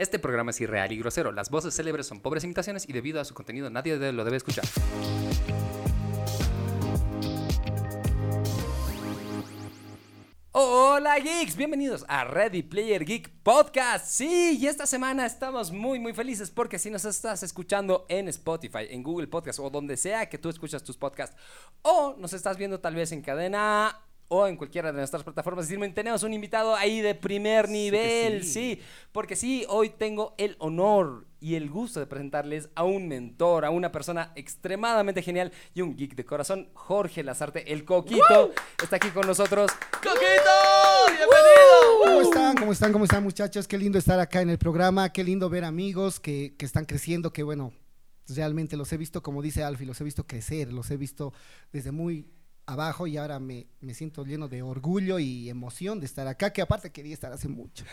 Este programa es irreal y grosero. Las voces célebres son pobres imitaciones y debido a su contenido nadie lo debe escuchar. Hola geeks, bienvenidos a Ready Player Geek Podcast. Sí, y esta semana estamos muy muy felices porque si nos estás escuchando en Spotify, en Google Podcast o donde sea que tú escuchas tus podcasts o nos estás viendo tal vez en cadena o en cualquiera de nuestras plataformas de streaming, tenemos un invitado ahí de primer nivel, sí. porque sí, hoy tengo el honor y el gusto de presentarles a un mentor, a una persona extremadamente genial y un geek de corazón, Jorge Lazarte, el Coquito, está aquí con nosotros. ¡Coquito! ¡Bienvenido! ¿Cómo están? ¿Cómo están? ¿Cómo están muchachos? Qué lindo estar acá en el programa, qué lindo ver amigos que, que están creciendo, que bueno, realmente los he visto, como dice Alfie, los he visto crecer, los he visto desde muy abajo y ahora me, me siento lleno de orgullo y emoción de estar acá, que aparte quería estar hace mucho.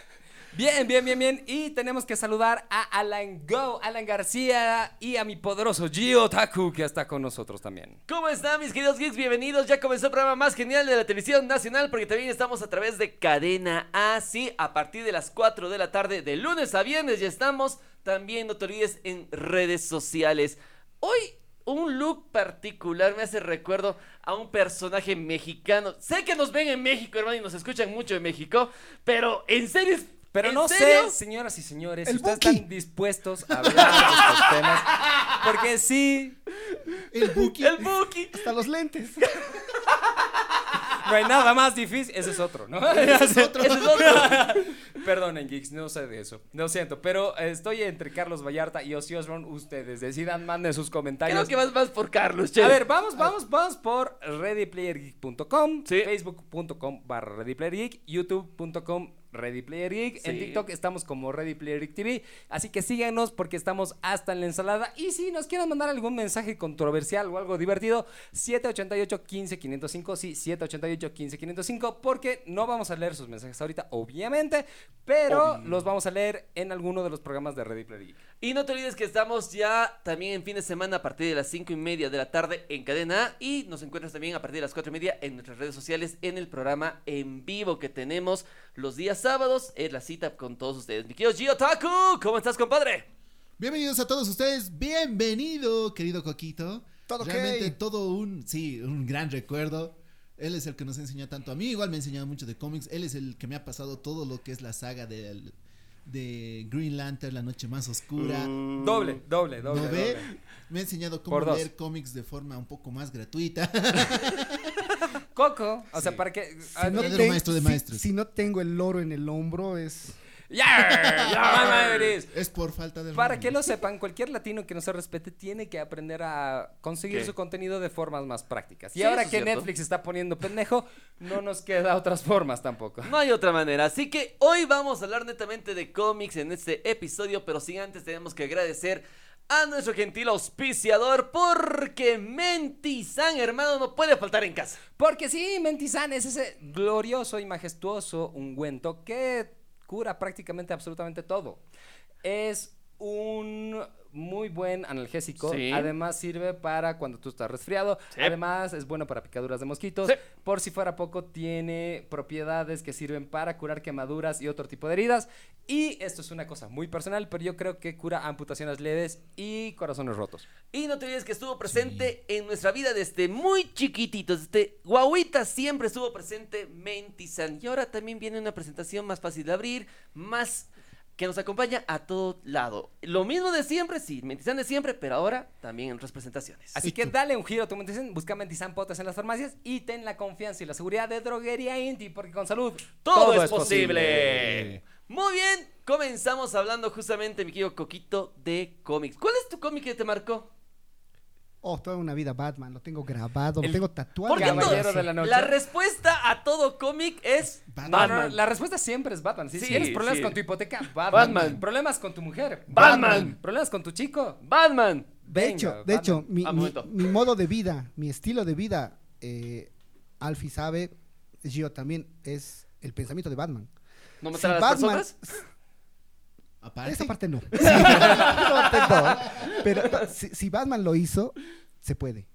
Bien, bien, bien, bien. Y tenemos que saludar a Alan Go, Alan García y a mi poderoso Gio Taku que está con nosotros también. ¿Cómo están mis queridos geeks? Bienvenidos. Ya comenzó el programa más genial de la televisión nacional porque también estamos a través de Cadena A. Sí, a partir de las 4 de la tarde de lunes a viernes ya estamos. También no te olvides en redes sociales. Hoy un look particular me hace recuerdo a un personaje mexicano. Sé que nos ven en México, hermano, y nos escuchan mucho en México, pero en serio... es- Pero ¿en no serio? sé, señoras y señores, si ustedes Buki. están dispuestos a hablar de estos temas. Porque sí, El Buki, El Buki. hasta los lentes. No hay nada más difícil. Ese es otro, ¿no? Ese es otro. Perdonen, geeks, no sé de eso. Lo siento, pero estoy entre Carlos Vallarta y Ozzy Osbourne. Ustedes decidan, manden sus comentarios. Creo que vas más por Carlos, che. A ver, vamos, vamos, vamos por readyplayergeek.com, Sí. facebook.com barra readyplayergeek, youtube.com readyplayergeek, en Sí. TikTok estamos como readyplayergeek TV, así que síganos porque estamos hasta en la ensalada y si nos quieren mandar algún mensaje controversial o algo divertido, 788-15-505, sí, 788-15-505, porque no vamos a leer sus mensajes ahorita, obviamente, pero Obvio. los vamos a leer en alguno de los programas de Ready Player Geek. Y no te olvides que estamos ya también en fin de semana a partir de las 5 y media de la tarde en Cadena y nos encuentras también a partir de las 4 y media en nuestras redes sociales en el programa en vivo que tenemos los días sábados. Es la cita con todos ustedes. Mi querido Gio Taku, ¿cómo estás, compadre? Bienvenidos a todos ustedes, bienvenido, querido Coquito. Todo. Realmente todo un, sí, un gran recuerdo. Él es el que nos enseñó tanto a mí, igual me ha enseñado mucho de cómics. Él es el que me ha pasado todo lo que es la saga del, de Green Lantern, La Noche Más Oscura. Doble, doble, doble. ¿No ve? doble. Me ha enseñado cómo leer cómics de forma un poco más gratuita. Coco, o sea, Sí. para que... Si ah, no, ten- maestro de si- maestros. si no tengo el loro en el hombro es... ¡Ya! Es por falta de Para que lo sepan, cualquier latino que no se respete tiene que aprender a conseguir ¿Qué? su contenido de formas más prácticas. Y Sí, ahora eso que es cierto. Netflix está poniendo pendejo, no nos queda otras formas tampoco. No hay otra manera. Así que hoy vamos a hablar netamente de cómics en este episodio, pero sin antes tenemos que agradecer a nuestro gentil auspiciador porque Mentizan, hermano, no puede faltar en casa. Porque sí, Mentizan es ese glorioso y majestuoso ungüento que cura prácticamente absolutamente todo. Es un muy buen analgésico. Sí. Además sirve para cuando tú estás resfriado. Sí. Además es bueno para picaduras de mosquitos. Sí. Por si fuera poco, tiene propiedades que sirven para curar quemaduras y otro tipo de heridas. Y esto es una cosa muy personal, pero yo creo que cura amputaciones leves y corazones rotos. Y no te olvides que estuvo presente en nuestra vida desde muy chiquititos. Desde guaguita siempre estuvo presente Mentizan. Y ahora también viene una presentación más fácil de abrir, más que nos acompaña a todo lado. Lo mismo de siempre, sí, Mentizan de siempre, pero ahora también en otras presentaciones. Así que dale un giro a tu Mentizan, busca Mentizan Potes en las farmacias y ten la confianza y la seguridad de Droguería Inti, porque con salud Todo, es posible. Muy bien, comenzamos hablando justamente, mi querido Coquito, de cómics. ¿Cuál es tu cómic que te marcó? Oh, toda una vida Batman, lo tengo grabado, El- lo tengo tatuado. ¿Por qué en el Caballero de la noche. La respuesta a todo cómic es Batman. No, Batman. no, la respuesta siempre es Batman. Si Sí, tienes problemas sí. con tu hipoteca, Batman. Batman. Problemas con tu mujer, Batman. Problemas con tu chico, Batman. De Venga, hecho, de hecho, mi, Ah, mi- modo de vida, mi estilo de vida, eh, Alfie sabe, Gio también, es el pensamiento de Batman. ¿No Si matar a las Batman- personas? Aparte, Esa parte no. Esa parte no. Pero si, si Batman lo hizo, se puede.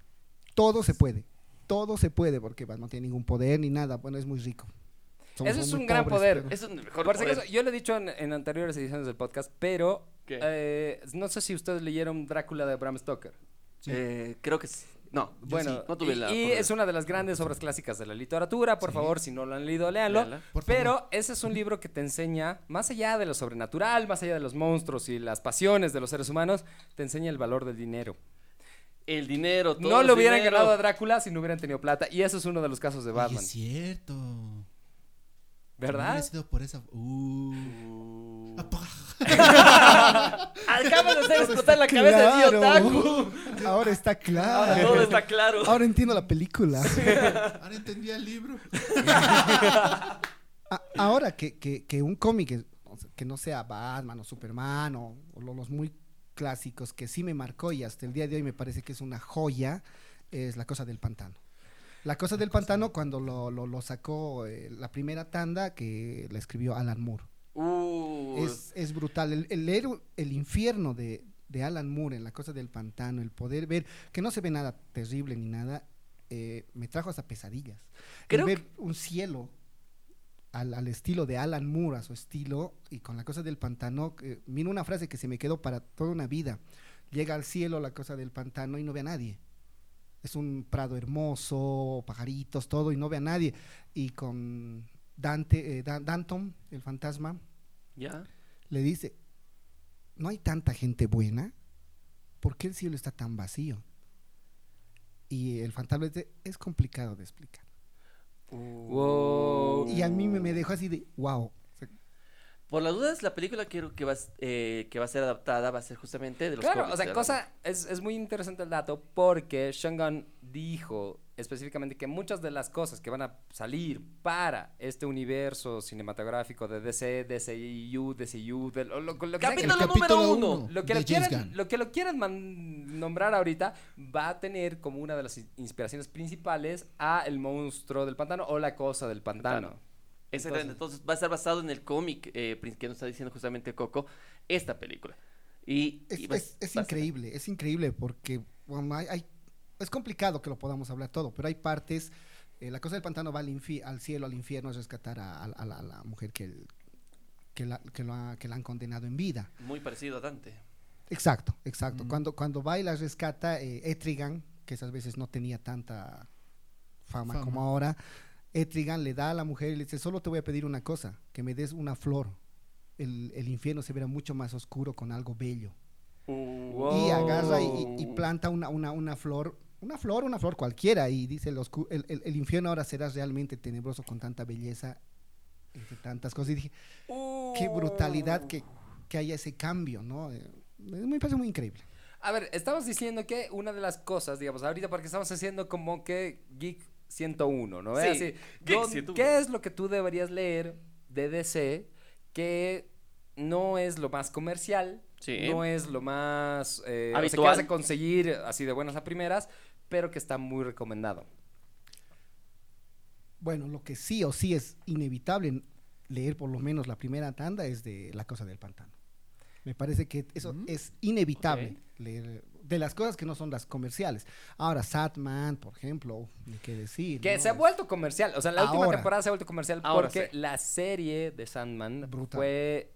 Todo se puede. Todo se puede porque Batman no tiene ningún poder ni nada. Bueno, es muy rico. somos Eso es un gran pobres, poder. pero- Eso es mejor poder. yo lo he dicho en, en anteriores ediciones del podcast, pero eh, no sé si ustedes leyeron Drácula de Bram Stoker. Eh, creo que sí. No, yo Bueno, sí, no tuve y, la y es una de las grandes obras clásicas de la literatura. Por favor, si no lo han leído, léanlo. Pero favor. ese es un libro que te enseña, más allá de lo sobrenatural, más allá de los monstruos y las pasiones de los seres humanos, te enseña el valor del dinero. El dinero, todo No lo hubieran dinero. ganado a Drácula si no hubieran tenido plata. Y eso es uno de los casos de Oye, Batman. es cierto. No ¿Verdad? hubiera sido por esa. Uh. Apa. Acabas de hacer explotar la cabeza de Dio Taku. Ahora está Ahora claro. todo está claro. Ahora entiendo la película. Ahora entendí el libro. Ahora que, que- que un cómic que no sea Batman o Superman o, o lo- los muy clásicos que sí me marcó y hasta el día de hoy me parece que es una joya es La Cosa del Pantano. La Cosa del Pantano cuando lo, lo- lo sacó eh, la primera tanda que la escribió Alan Moore. Uh, Es, es brutal. El, el leer el infierno de, de Alan Moore en La Cosa del Pantano, el poder ver que no se ve nada terrible ni nada, eh, me trajo hasta pesadillas. Creo ver un cielo al, al estilo de Alan Moore, a su estilo, y con La Cosa del Pantano, eh, mira una frase que se me quedó para toda una vida. Llega al cielo La Cosa del Pantano y no ve a nadie. Es un prado hermoso, pajaritos, todo, y no ve a nadie. Y con Dante, eh, Dan- Danton, el fantasma, ya. le dice, no hay tanta gente buena, ¿por qué el cielo está tan vacío? Y el fantasma es complicado de explicar. Wow. Y a mí me, me dejó así de, wow. Por las dudas, la película quiero que va, eh, que va a ser adaptada va a ser justamente de los Claro, cómics o sea, cosa, es, es muy interesante el dato porque Shangan dijo específicamente que muchas de las cosas que van a salir para este universo cinematográfico de DC, DCU, DCU, de lo, lo- lo que sea que- Capítulo El número uno. uno. lo que de lo James quieran, lo que lo quieran man- nombrar ahorita va a tener como una de las in- inspiraciones principales a el monstruo del pantano o la cosa del pantano. Exactamente, entonces va a estar basado en el cómic eh, que nos está diciendo justamente Coco, esta película. Y, Es, y va- es- es va a ser- increíble, es increíble porque bueno, hay, hay- es complicado que lo podamos hablar todo, pero hay partes, eh, la cosa del pantano va al, infi- al cielo, al infierno, a rescatar a, a- a la, a la mujer que, el- que, la, que, lo ha- que la han condenado en vida. Muy parecido a Dante. Exacto, exacto. Mm. Cuando, cuando va y la rescata, eh, Etrigan, que esas veces no tenía tanta fama, Fama. como ahora, Etrigan le da a la mujer y le dice, solo te voy a pedir una cosa, que me des una flor. El, el infierno se verá mucho más oscuro con algo bello. Wow. Y agarra y, y- y planta una, una, una flor, una flor, una flor cualquiera, y dice, el, oscu- el, el- el infierno ahora será realmente tenebroso con tanta belleza, entre tantas cosas. Y dije, qué brutalidad que, que haya ese cambio, ¿no? Eh, me parece muy increíble. A ver, estamos diciendo que una de las cosas, digamos, ahorita porque estamos haciendo como que Geek 101, ¿no? Sí, Así, Geek ¿dónde- 101. ¿Qué es lo que tú deberías leer de DC que no es lo más comercial, Sí. no es lo más... eh, o sea, que Habitual. vas a conseguir así de buenas a primeras, pero que está muy recomendado? Bueno, lo que sí o sí es inevitable leer por lo menos la primera tanda es de La Cosa del Pantano. Me parece que eso Mm. es inevitable leer de las cosas que no son las comerciales. Ahora, Satman, por ejemplo, ni qué decir. Que ¿no? se ha vuelto comercial. O sea, la última temporada se ha vuelto comercial Ahora porque sí. la serie de Sandman Brutal. fue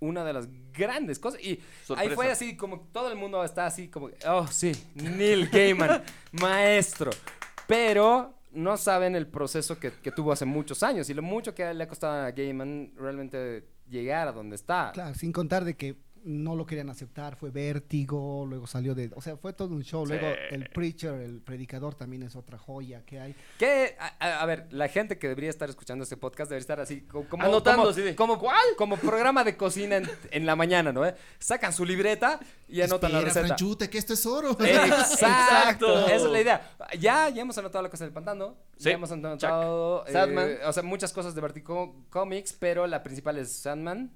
una de las grandes cosas. Y ahí fue así como todo el mundo está así como, oh sí, Neil Gaiman, maestro. Pero no saben el proceso que, que tuvo hace muchos años y lo mucho que le ha costado a Gaiman realmente llegar a donde está. Claro, sin contar de que no lo querían aceptar, fue vértigo, luego salió de, o sea, fue todo un show, Sí. luego el preacher, el predicador también es otra joya que hay. Que, a, ver, la gente que debería estar escuchando este podcast debería estar así, co- como, Anotando, como, así de, como, como programa de cocina en, en la mañana, ¿no? eh? Sacan su libreta y anotan la Espera, receta. Franchute, que esto es oro. Exacto, Exacto. esa es la idea. Ya, ya hemos anotado la cosa del pantano. Sí, Ya hemos anotado eh, o sea, muchas cosas de Vertigo Comics, pero la principal es Sandman.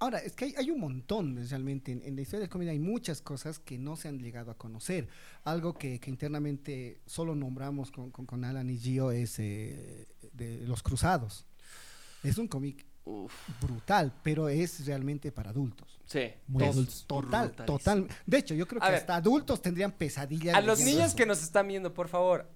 Ahora, es que hay, hay un montón realmente. En, en la historia del cómic hay muchas cosas que no se han llegado a conocer. Algo que, que internamente solo nombramos con, con, con Alan y Gio es eh, de Los Cruzados. Es un cómic Uf, brutal, pero es realmente para adultos. sí. Muy To- adultos. Total, total. De hecho, yo creo A que ver. hasta adultos tendrían pesadillas. A los niños eso. que nos están viendo, por favor,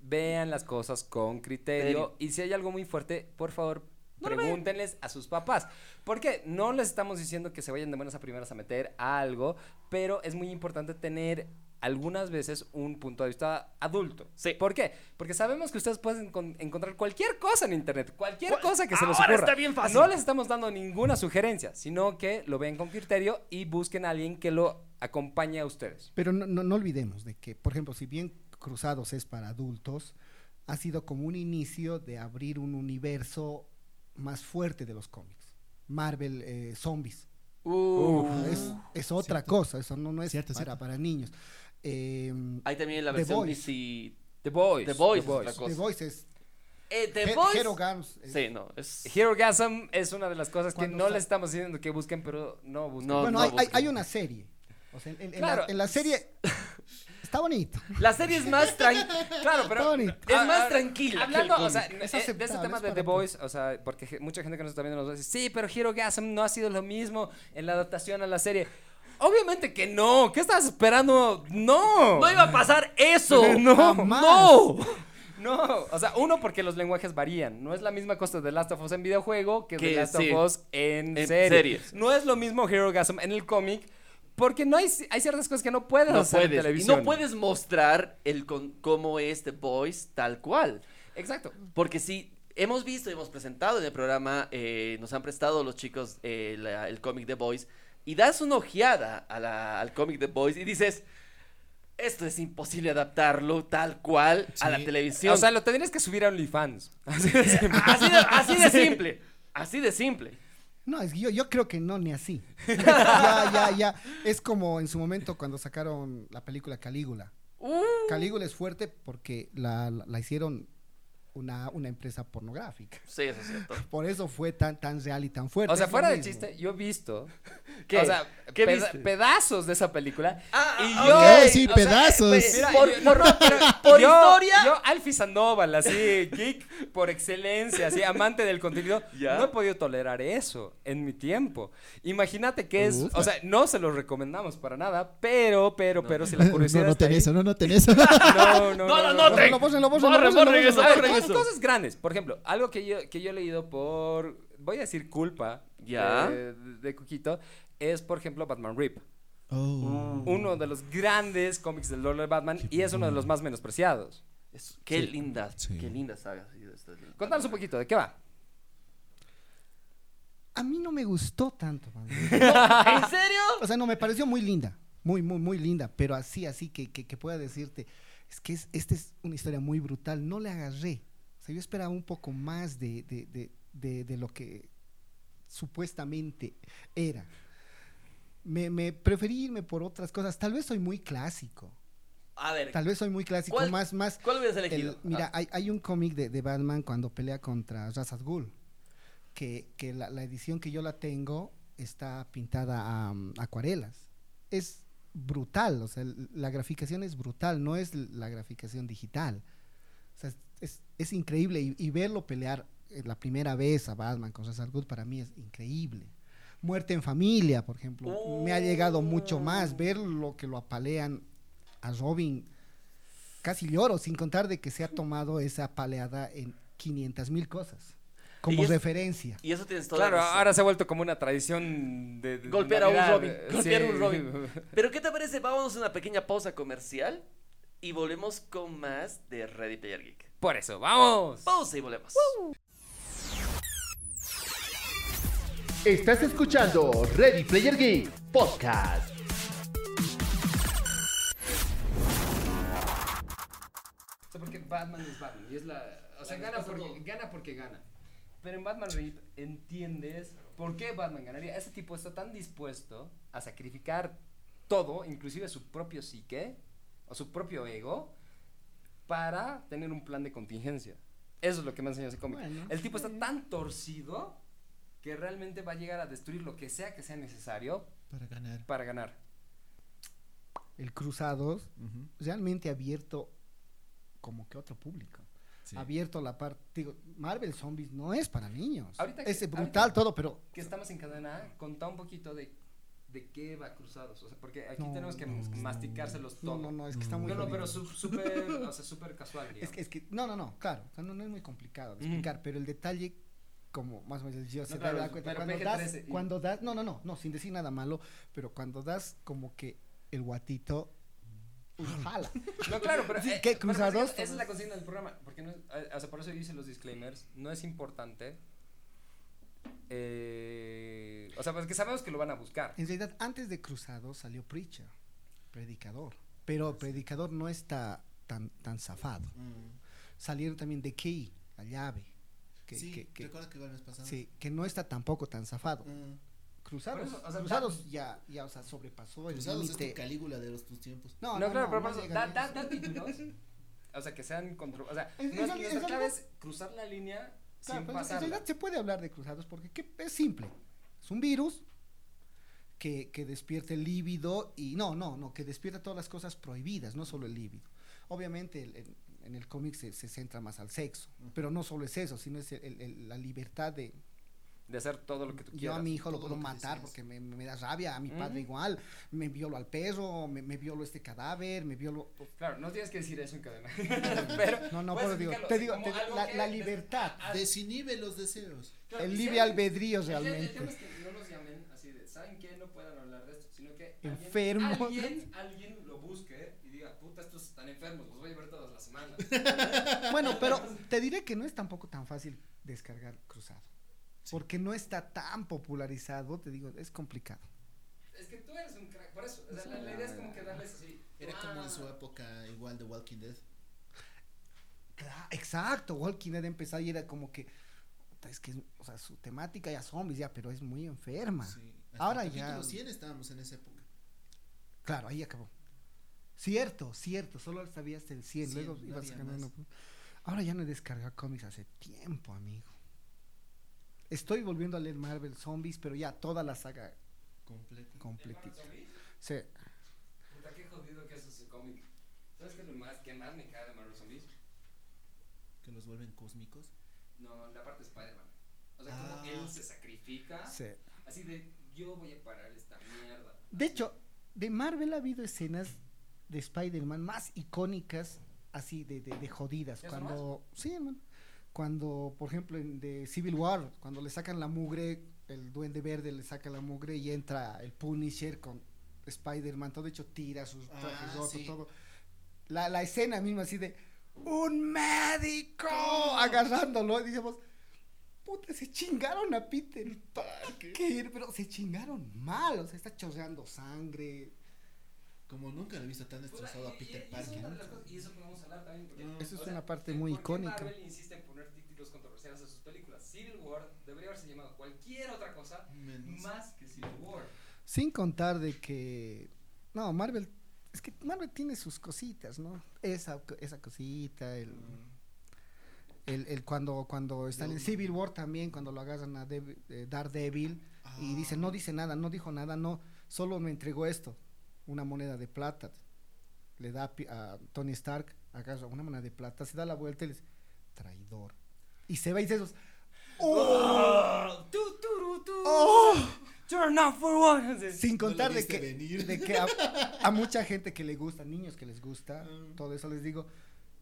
vean las cosas con criterio. Criterio. Y si hay algo muy fuerte, por favor, No pregúntenles a sus papás. Porque no les estamos diciendo que se vayan de buenas a primeras a meter a algo, pero es muy importante tener algunas veces un punto de vista adulto. Sí. ¿Por qué? Porque sabemos que ustedes pueden encon- encontrar cualquier cosa en internet, cualquier ¿Cuál? cosa que se les Ahora ocurra. está bien fácil. No les estamos dando ninguna sugerencia, sino que lo vean con criterio y busquen a alguien que lo acompañe a ustedes. Pero no, no, no olvidemos de que, por ejemplo, si bien Cruzados es para adultos, ha sido como un inicio de abrir un universo más fuerte de los cómics. Marvel eh, Zombies. Uh, es, es otra Cierto. cosa, eso no, no es Cierto, para, cierto. para niños. Eh, Hay también la The versión Boys. DC. The Boys. The Boys es Boys. otra cosa. The Voice es Eh, The He- Boys. Hero es- Sí, no, es... Hero Gasm es una de las cosas que no sa- les estamos diciendo que busquen, pero no busquen. No, bueno, no hay, hay- busquen. hay una serie. O sea, en, en- en Claro. la, en la serie está bonito. La serie es más tranquila. Claro, pero Está bonito. Es Ah, más ah, tranquila que Hablando, el o sea, cómic. Es eh, de ese tema es de The. Boys, o sea, porque mucha gente que nos está viendo nos decir, sí, pero Hero Gasm no ha sido lo mismo en la adaptación a la serie. Obviamente que no. ¿Qué estabas esperando? No. No iba a pasar eso. No, Jamás. No. No, o sea, uno porque los lenguajes varían. No es la misma cosa de Last of Us en videojuego que, Que de Last sí. of Us en, En serie. series. No es lo mismo Hero Gasm en el cómic porque no hay, hay ciertas cosas que no puedes No hacer en puedes. Y televisión. no puedes mostrar el con, cómo es The Boys tal cual. Exacto. Porque si hemos visto, hemos presentado en el programa, eh, nos han prestado los chicos eh, la- el cómic The Boys, y das una ojeada a la- al cómic The Boys y dices, esto es imposible adaptarlo tal cual a la televisión. O sea, lo tendrías que subir a OnlyFans. Así de simple. así, de, así de simple. Así de simple. No, es yo, yo creo que no, ni así. ya, ya, ya. Es como en su momento cuando sacaron la película Calígula. Uh, Calígula es fuerte porque la, la- la hicieron una, una empresa pornográfica. sí, eso es cierto. Por eso fue tan, tan real y tan fuerte. O sea, fuera de mismo. chiste, yo he visto. ¿Qué? O sea, ¿Qué peda- viste? pedazos de esa película. Ah, y yo. sí, o sea, pedazos. pues, mira, Por- yo- por- no, no, pero por yo- historia. Yo, Alfie Sandoval, así, geek por excelencia, así, amante del contenido. Ya. No he podido tolerar eso en mi tiempo. Imagínate que es. Ufa. O sea, no se lo recomendamos para nada, pero, pero, No. pero, si la No, curiosidad. no está ten ahí- eso, no, no ten eso. No, no, No, no. no, no, Bórrenlo, bórrenlo, bórrenlo, Borre, bórrenlo, borre, bórrenlo. eso, A ver, borre cosas, eso. cosas grandes. Por ejemplo, algo que yo, que yo he leído por. Voy a decir culpa. Ya. De, de Cuquito. Es, por ejemplo, Batman Rip. Oh. Uno de los grandes cómics del Lord de Batman Qué y es uno de los más menospreciados. Es- qué Sí. linda, Sí. qué linda saga. Contanos un poquito, ¿de qué va? A mí no me gustó tanto. man. ¿En serio? O sea, no, me pareció muy linda. Muy, muy, muy linda. Pero así, así que, que, que pueda decirte, es que es, esta es una historia muy brutal. No le agarré. O sea, yo esperaba un poco más de, de, de, de, lo que supuestamente era. Me, me preferí irme por otras cosas. Tal vez soy muy clásico. A ver, Tal vez soy muy clásico. ¿Cuál- Más, más. ¿cuál hubieras el- elegido? mira, Ah, hay, hay un cómic de, de Batman cuando pelea contra Ra's al Ghul. Que, que la, la edición que yo la tengo está pintada a um, acuarelas. Es brutal, o sea, la graficación es brutal, no es la graficación digital. O sea, es, es- increíble y, y verlo pelear eh, la primera vez a Batman con al Ghul para mí es increíble. Muerte en familia, por ejemplo, me ha llegado mucho más ver lo que lo apalean a Robin. Casi lloro, sin contar de que se ha tomado esa apaleada en 500 mil cosas como Y es- referencia. y eso tienes toda Claro, ahora se ha vuelto como una tradición de. de Golpear a un. Robin, golpear a un Sí. Robin. Pero ¿qué te parece? Vamos a una pequeña pausa comercial y volvemos con más de Ready Player Geek. Por eso, vamos. Pausa y volvemos. Estás escuchando Ready Player Geek Podcast. O sea, porque Batman es Batman. Y es la. O sea, gana porque, gana porque gana. Pero en Batman Rip entiendes por qué Batman ganaría. Ese tipo está tan dispuesto a sacrificar todo, inclusive su propio psique o su propio ego, para tener un plan de contingencia. Eso es lo que me enseñó ese cómic. Bueno, El tipo está tan torcido que realmente va a llegar a destruir lo que sea que sea necesario Para ganar. Para ganar. El Cruzados Ujú. realmente ha abierto como que otro público. Sí. Ha abierto la parte, digo, Marvel Zombies no es para niños. Ahorita que- es brutal ahorita- todo, pero Que estamos en cadena, A, contá un poquito de de qué va Cruzados. O sea, porque aquí No, tenemos que no. masticárselos todo. No, no, no, es que está muy No, no, pero su- súper, o sea, súper casual, Es digamos. que, es que, no, no, no, claro, o sea, no, no es muy complicado de explicar, pero el detalle, como más o menos yo se No, claro, da cuenta, pero cuando PG-13 das, y- cuando das, no, no, no, no, sin decir nada malo, pero cuando das como que el guatito, jala. No, claro, pero. Sí, eh, ¿qué? Cruzados, Esa es la consigna del programa. Porque no es, eh, o sea, por eso yo hice los disclaimers. No es importante. eh, o sea, porque sabemos que lo van a buscar. En realidad, antes de Cruzado salió Preacher, Predicador, pero Predicador no está tan, tan zafado. Mm. Salieron también de Key, la llave, que, sí, que, que- que igual mes pasado. sí, que no está tampoco tan zafado. Mm. Cruzados, Por eso, o sea, Cruzados ya, ya, o sea, sobrepasó el Cruzados es tu límite. Calígula de los tus tiempos. No, No, no, claro, no, pero llega da, da, da títulos. O sea, que sean control. O sea, Es- es nuestra, es clave es cruzar la línea Claro, sin pero en pasarla. realidad se puede hablar de cruzados porque ¿qué? es simple. Es un virus que, que despierta el líbido y no, no, no, que despierta todas las cosas prohibidas, no solo el líbido. Obviamente el- en, en el cómic se, se centra más al sexo, pero no solo es eso, sino es el- el- el- la libertad de... De hacer todo lo que tú Yo quieras. a mi hijo lo puedo lo matar porque me, me da rabia, a mi padre igual, me violo al perro, me, me violo este cadáver, me violo... Claro, no tienes que decir eso en cadena. pero. No, no, pero digo, te digo, te- la, que la des- libertad, Ah, Desinhibe los deseos. claro, el libre alguien- albedrío El- El, realmente. tema es que no nos llamen así de, ¿saben qué? No puedan hablar de esto, sino que alguien- Enfermos. Alguien, alguien lo busque y diga, puta, estos están enfermos, los voy a ver todas las semanas. Bueno, pero te diré que no es tampoco tan fácil descargar cruzado. Porque no está tan popularizado, te digo, es complicado. es que tú eres un crack, por eso. O sea, la, la idea es como que darles así. Era como en su época igual de Walking Dead. Cla- Exacto, Walking Dead empezó y era como que, es que, o sea, su temática ya zombies ya, pero es muy enferma. Sí. Ahora el ya, capítulo 100 estábamos en esa época. claro, ahí acabó. Cierto, cierto, solo sabía hasta el 100, 100, luego ibas uno. Ahora ya no he descargado cómics hace tiempo, amigo. Estoy volviendo a leer Marvel Zombies, pero ya toda la saga Completo. completita. Sí. Puta, qué jodido que es ese cómic. ¿Sabes qué es lo más que más me cae de Marvel Zombies? Que los vuelven cósmicos. No, la parte de Spider-Man. O sea, como Ah. él se sacrifica. sí. Así de, yo voy a parar esta mierda. De hecho, de Marvel ha habido escenas de Spider-Man más icónicas, así de, de, de jodidas. ¿Eso Cuando, sí, hermano. Cuando, por ejemplo, en de Civil War, cuando le sacan la mugre, el duende verde le saca la mugre y entra el Punisher con Spider-Man, todo hecho tira sus Ah, trajes rotos, sí. todo. La, la escena misma así de un médico agarrándolo y dijimos, puta, se chingaron a Peter Parker, pero se chingaron mal, o sea, está chorreando sangre. Como nunca lo he visto tan destrozado a Peter Parker. y eso podemos hablar también. Porque, Mm. Eso es o sea, una parte ¿por muy icónica. Marvel insiste en poner títulos controversiales a sus películas. Civil War debería haberse llamado cualquier otra cosa Menos. más que Civil War. Sin contar de que, no, Marvel, es que Marvel tiene sus cositas, ¿no? Esa, esa cosita, el, el, el cuando, cuando están en Civil War también, cuando lo agarran a Dev- eh, Daredevil y dice, no dice nada, no dijo nada, no, solo me entregó esto, una moneda de plata. Le da a Pi- a Tony Stark, agarra una moneda de plata, se da la vuelta y le dice, traidor. Y se va y dice esos, ¡Oh! Turu, tu. ¡Oh! You're not for one. Sin No contar de que, venir. de que a, a mucha gente que le gusta, niños que les gusta, Ah. todo eso les digo.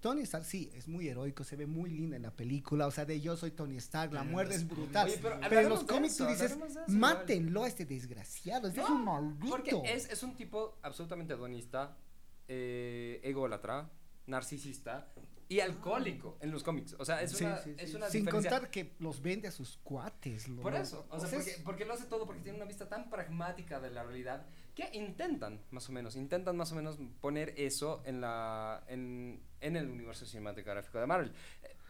Tony Stark sí, es muy heroico, se ve muy linda en la película, o sea, de yo soy Tony Stark, la muerte es brutal. Oye, pero pero en los cómics eso, tú dices, eso mátenlo a este desgraciado, este es un maldito. Porque es, es un tipo absolutamente hedonista, eh, ególatra, narcisista y alcohólico en los cómics. O sea, es Sí, una, sí, es sí. una Sin diferencia. contar que los vende a sus cuates. lo- Por eso, o sea, es- porque, porque lo hace todo porque tiene una vista tan pragmática de la realidad que intentan, más o menos, intentan más o menos poner eso en la en, en el universo cinematográfico de Marvel.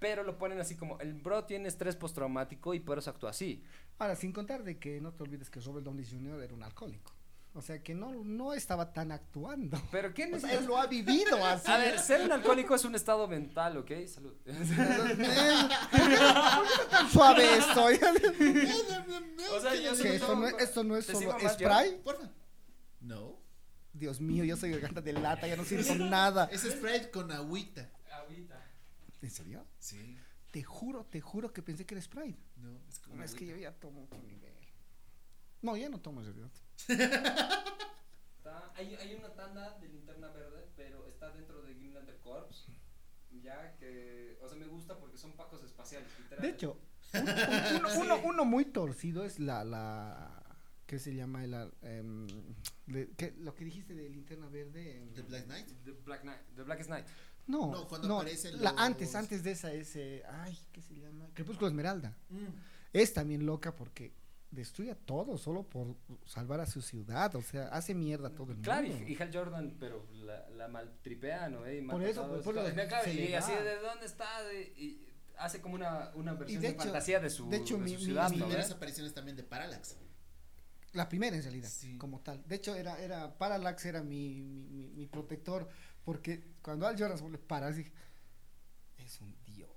Pero lo ponen así como, el bro tiene estrés postraumático y por eso actúa así. Ahora, sin contar de que no te olvides que Robert Downey Jr. era un alcohólico. O sea, que no, no estaba tan actuando. Pero ¿qué O sea, él lo ha vivido así. A ver, ser un alcohólico es un estado mental, ¿ok? Salud. tan suave estoy. o sea, yo que esto no, es- esto no es ¿Te solo spray. Porfa. No. Dios mío, yo soy garganta de lata, ya no siento nada. Es Sprite con agüita. Agüita. ¿En serio? Sí. Te juro, te juro que pensé que era Sprite. No, es con No, es que yo ya tomo otro nivel. No, ya no tomo en realidad. Hay, hay una tanda de linterna verde, pero está dentro de Greenlander Corps. Ya que. O sea, me gusta porque son pacos espaciales, literal. De hecho, un- un- uno, uno- uno muy torcido es la, la ¿qué se llama? El, ar- em, de- ¿qué- lo que dijiste de linterna verde. em, The Black Knight. The Black Knight. The Blackest Night. No, No, cuando no, aparecen la, los- antes, antes de esa es, eh, ay, ¿qué se llama? Crepúsculo Esmeralda. Mm. Es también loca porque destruye a todo solo por salvar a su ciudad, o sea, hace mierda a todo el Claro, mundo. y, y Hal Jordan, pero la, la maltripea, ¿no? eh? Y Por eso, por Claro, se y le así de dónde está. de- y hace como una, una versión de de, hecho- fantasía de su, de hecho, de su mi- ciudad, mi- ¿no? primeras apariciones también de Parallax. La primera en realidad, Sí. como tal. De hecho, era, era Parallax era mi, mi, mi, mi protector, porque cuando Al Jordan vuelve Parallax, dije, es un dios.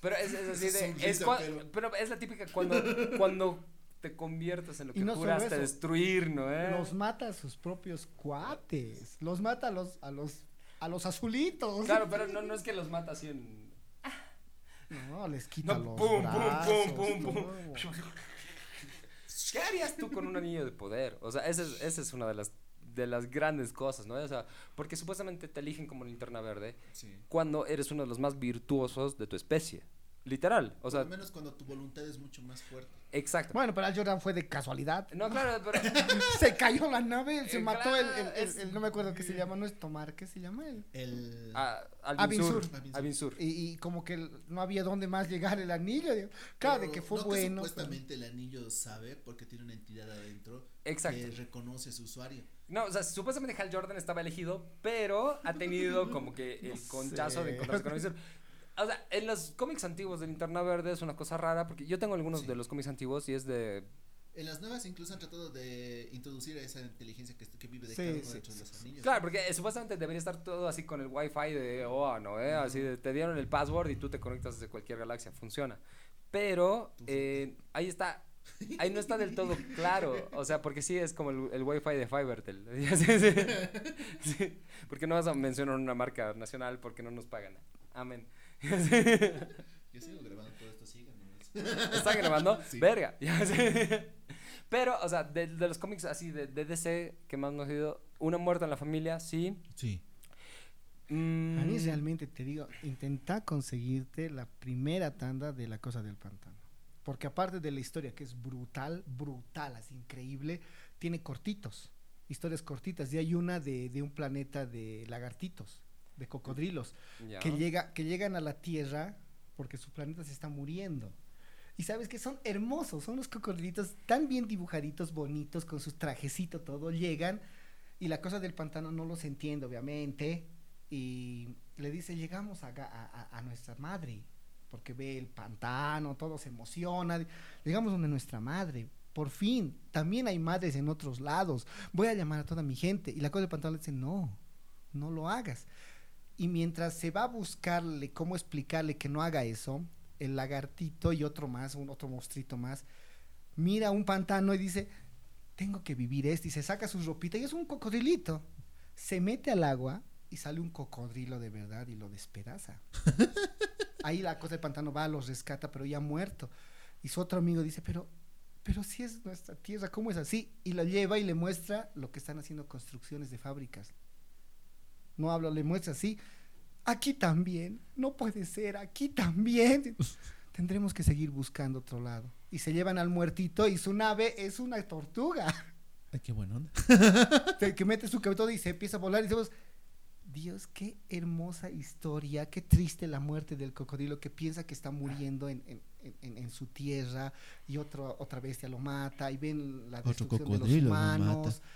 Pero es, es así Es de. Es cua- pero- pero... es la típica cuando, cuando te conviertes en lo que no juraste destruir, ¿no? Eh? Los mata a sus propios cuates, los mata a los, a los, a los azulitos. Claro, pero no, no es que los mata así en. No, les quita No, los pum, pum, brazos. pum, pum, pum. ¿Qué harías tú con un anillo de poder? O sea, esa es, esa es una de las, de las grandes cosas, ¿no? O sea, porque supuestamente te eligen como linterna verde Sí. cuando eres uno de los más virtuosos de tu especie. Literal. O Por sea, lo menos cuando tu voluntad es mucho más fuerte. exacto. Bueno, pero Al Jordan fue de casualidad. No, claro, pero. Se cayó la nave, se Eh, mató el, el- claro, el- es- el- no me acuerdo qué se llama, no es Tomar, ¿qué se llama él? El. Ah, Alvin Alvin Sur. Sur. Alvin Sur. Alvin Sur. Y, y como que no había dónde más llegar el anillo. Claro, de que fue no bueno. supuestamente el anillo sabe porque tiene una entidad adentro Exacto. que reconoce a su usuario. No, o sea, supuestamente Hal Jordan estaba elegido, pero ha tenido como que el No conchazo de encontrarse con Alvin Sur. O sea, en los cómics antiguos de Linterna Verde es una cosa rara, porque yo tengo algunos Sí. de los cómics antiguos y es de En las nuevas incluso han tratado de introducir a esa inteligencia que, que vive de Sí, cada uno sí, dentro de sí, los sí. anillos. Claro, porque eh, supuestamente debería estar todo así con el wifi de OA, ¿no? eh? Así de, te dieron el password y tú te conectas desde cualquier galaxia, funciona. Pero eh, ahí está, ahí no está del todo claro, o sea, porque sí es como el, el wifi de Fivertel. Sí, sí, sí. Porque no vas a mencionar una marca nacional porque no nos pagan. Amén. Yo sigo grabando todo esto, síganme. ¿Está grabando? Sí. Verga. Pero, o sea, de, de los cómics así de, de DC que más nos ha ido, Una muerte en la familia, sí. Sí. Mm, A mí realmente te digo, intenta conseguirte la primera tanda de La Cosa del Pantano. Porque aparte de la historia, que es brutal, brutal, así increíble, tiene cortitos, historias cortitas. Y hay una de, de un planeta de lagartitos, de cocodrilos, que, llega, que llegan a la Tierra porque su planeta se está muriendo. Y sabes que son hermosos, son los cocodrilitos tan bien dibujaditos, bonitos, con su trajecito todo, llegan y la cosa del pantano no los entiende, obviamente, y le dice, llegamos a, ga- a- a- a nuestra madre, porque ve el pantano, todo se emociona, llegamos donde nuestra madre, por fin, también hay madres en otros lados, voy a llamar a toda mi gente, y la cosa del pantano le dice, no, no lo hagas. Y mientras se va a buscarle cómo explicarle que no haga eso, el lagartito y otro más, un otro monstruito más, mira un pantano y dice, tengo que vivir esto, y se saca su ropita y es un cocodrilito. Se mete al agua y sale un cocodrilo de verdad y lo despedaza. Ahí la cosa del pantano va, los rescata, pero ya muerto. Y su otro amigo dice, pero, pero si es nuestra tierra, ¿cómo es así? Y lo lleva y le muestra lo que están haciendo construcciones de fábricas. No hablo, le muestra así. Aquí también, no puede ser, aquí también. Tendremos que seguir buscando otro lado. Y se llevan al muertito y su nave es una tortuga. Ay, qué buena onda. que mete su cabeza y se empieza a volar y decimos, Dios, qué hermosa historia, qué triste la muerte del cocodrilo que piensa que está muriendo en, en- en- en su tierra y otro, otra bestia lo mata y ven la destrucción de los lo humanos. mata.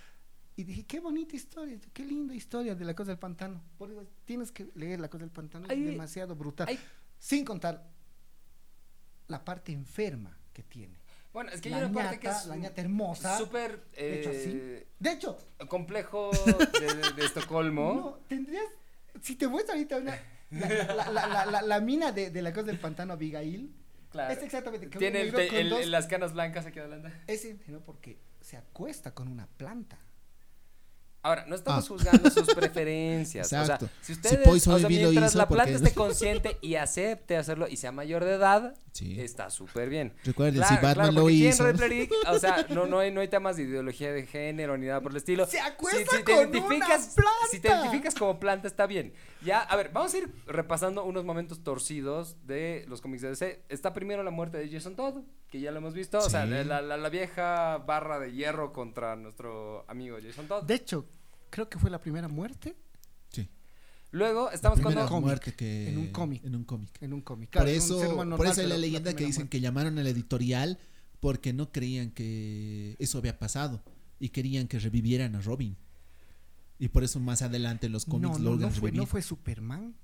Y dije, qué bonita historia, qué linda historia de la cosa del pantano. Por eso tienes que leer la cosa del pantano, es demasiado brutal. Sin contar la parte enferma que tiene. Bueno, es que la hay una parte que es la ñata hermosa. súper de hecho, eh, De hecho, complejo de, de- de Estocolmo. No, tendrías. Si te muestro ahorita una. La, la, la, mina de, de la cosa del pantano Abigail. Claro. Es exactamente. que Tiene el el- dos- las canas blancas aquí adelante. Ese no porque se acuesta con una planta. Ahora, no estamos Ah. juzgando sus preferencias. Exacto. O sea, si Si ustedes, o sea, mientras la planta esté consciente y acepte hacerlo y sea mayor de edad, Sí. está súper bien. Recuerden, Claro, si Batman claro, lo hizo. Geek, o sea, no, no, hay, no hay temas de ideología de género ni nada por el estilo. Se acuesta te con identificas, una Si te planta. identificas como planta, está bien. Ya, a ver, vamos a ir repasando unos momentos torcidos de los cómics de DC. Está primero la muerte de Jason Todd, que ya lo hemos visto. O sea, Sí. la, la- la vieja barra de hierro contra nuestro amigo Jason Todd. De hecho, creo que fue la primera muerte Sí. Luego estamos cuando... cómic, muerte que en un cómic. En un cómic. en un cómic. por Claro, un eso, humano por normal, eso hay la leyenda que primera dicen muerte. que llamaron al editorial porque no creían que eso había pasado y querían que revivieran a Robin. Y por eso más adelante en los cómics no, no, no logran fue, revivir. no fue Superman.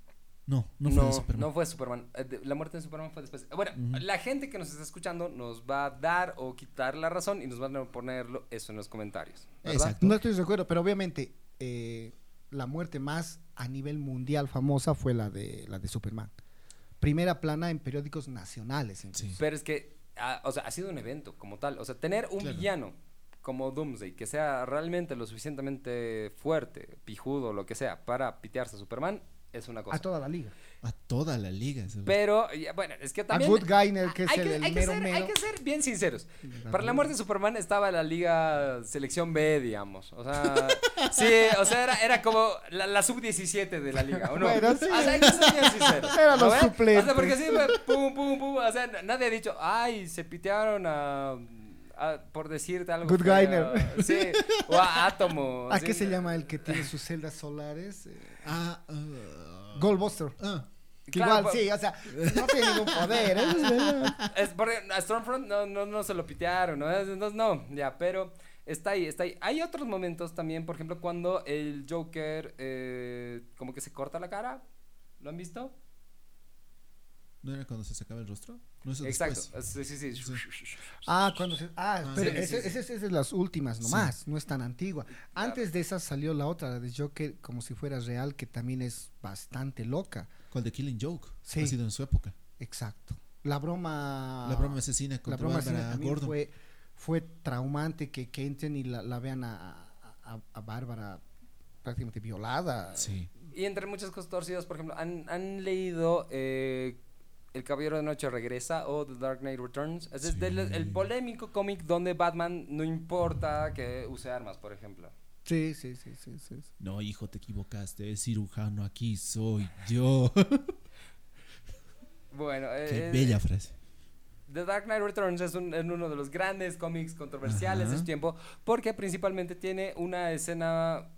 No, no No, fue no, de Superman. fue Superman. Eh, La muerte de Superman fue después. Bueno, la gente que nos está escuchando nos va a dar o quitar la razón y nos van a ponerlo eso en los comentarios. ¿verdad? Exacto. No estoy de acuerdo, pero obviamente eh, la muerte más a nivel mundial famosa fue la de la de Superman. Primera plana en periódicos nacionales. Sí. Pero es que, ah, o sea, ha sido un evento como tal. O sea, tener un Claro. villano como Doomsday que sea realmente lo suficientemente fuerte, pijudo, lo que sea, para pitearse a Superman, es una cosa. A toda la liga. A toda la liga. Pero, bueno, es que también... Good Gainer, que es hay el, que, el hay que mero ser, mero. hay que ser bien sinceros. Para la muerte de Superman estaba la liga selección B, digamos. O sea, sí, o sea, era, era como la, la sub-17 de la liga, ¿o no? Bueno, sí. O sea, hay que ser bien sinceros. Eran ¿no los suplentes. O sea, porque sí, pum, pum, pum. O sea, nadie ha dicho, ay, se pitearon a... a- por decirte algo. Good feo". Sí, o a Átomo. ¿A sí. qué se llama el que tiene sus celdas solares? Eh, Ah, ah, Goldbuster. ah. Que Claro, igual, pues- sí, o sea, no tiene ningún poder. ¿eh? Es porque a Stormfront no, no, no se lo pitearon, ¿no? Es- Entonces, no, ya, pero está ahí, está ahí. Hay otros momentos también, por ejemplo, cuando el Joker eh, como que se corta la cara. ¿Lo han visto? ¿No era cuando se sacaba el rostro? No, Exacto. después. Sí, sí, sí. Sí. Ah, cuando se. Ah, Ah, pero sí, ese, sí, sí. ese- ese es de las últimas nomás, no es tan antigua. Antes de esa salió la otra, la de Joker, como si fuera real, que también es bastante loca. Con The Killing Joke. Sí. Ha sido en su época. Exacto. La broma. La broma asesina La contra broma asesina Bárbara también Gordon. fue, fue traumante que, que entren y la, la vean a, a, a Bárbara prácticamente violada. Sí. Y entre muchas cosas torcidas, por ejemplo, ¿han, han leído eh, El Caballero de Noche Regresa o The Dark Knight Returns? Es Sí. del- el polémico cómic donde Batman no importa que use armas, por ejemplo. Sí, sí, sí, sí, sí. sí. No, hijo, te equivocaste. El cirujano aquí soy yo. Bueno, Qué eh, bella frase. The Dark Knight Returns es, un- es uno de los grandes cómics controversiales de Ajá. su tiempo porque principalmente tiene una escena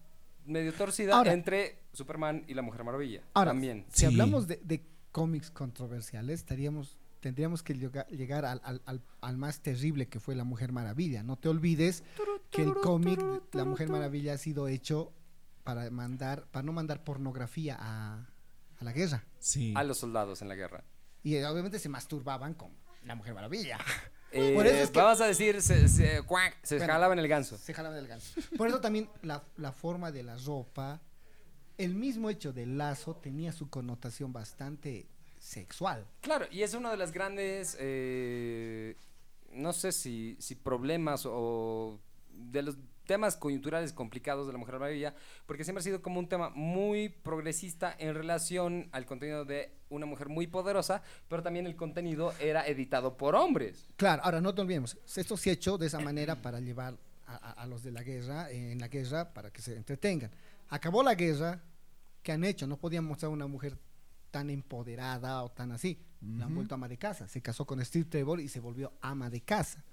medio torcida Ahora- entre Superman y la Mujer Maravilla. Ahora, también. si Sí. hablamos de, de cómics controversiales, estaríamos, tendríamos que llega- llegar al, al- al- al más terrible que fue La Mujer Maravilla. No te olvides que el cómic La Mujer Maravilla ha sido hecho para mandar, para no mandar pornografía a, a la guerra. Sí. A los soldados en la guerra. Y eh, obviamente se masturbaban con La Mujer Maravilla. Eh, Por eso es que- Vamos a decir, se, se, cuac, se Bueno, jalaban el ganso. Se jalaban del ganso. Por eso también la, la forma de la ropa, el mismo hecho del lazo tenía su connotación bastante sexual. Claro, y es uno de las grandes, eh, no sé si, si problemas o de los temas coyunturales complicados de la Mujer Maravilla, porque siempre ha sido como un tema muy progresista en relación al contenido de una mujer muy poderosa, pero también el contenido era editado por hombres. Claro, ahora no te olvidemos, esto se ha hecho de esa manera para llevar a, a- a los de la guerra, en la guerra, para que se entretengan. Acabó la guerra, ¿qué han hecho? No podían mostrar una mujer tan empoderada o tan así. La han vuelto ama de casa. Se casó con Steve Trevor y se volvió ama de casa.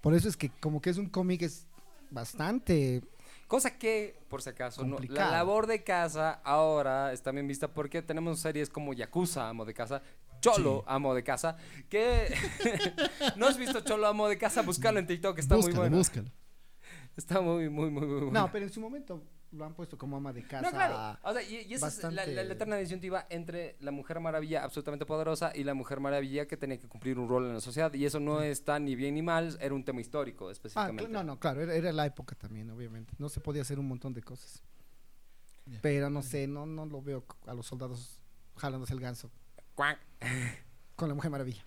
Por eso es que como que es un cómic es bastante... Cosa que, por si acaso, no- la labor de casa ahora está bien vista porque tenemos series como Yakuza, amo de casa, Cholo, amo de casa, que no has visto Cholo, amo de casa, búscalo en TikTok, está búscalo, muy bueno. búscalo. Está muy, muy, muy, muy bueno. No, pero en su momento lo han puesto como ama de casa. No, claro. O sea, y, y esa es la, bastante- la- la eterna disyuntiva entre la Mujer Maravilla absolutamente poderosa y la Mujer Maravilla que tenía que cumplir un rol en la sociedad. Y eso no está ni bien ni mal, era un tema histórico Ah, específicamente. cl- no, no, claro, era, era la época también, obviamente. No se podía hacer un montón de cosas. Pero no sé, no, no lo veo a los soldados jalándose el ganso Cuac. con la Mujer Maravilla.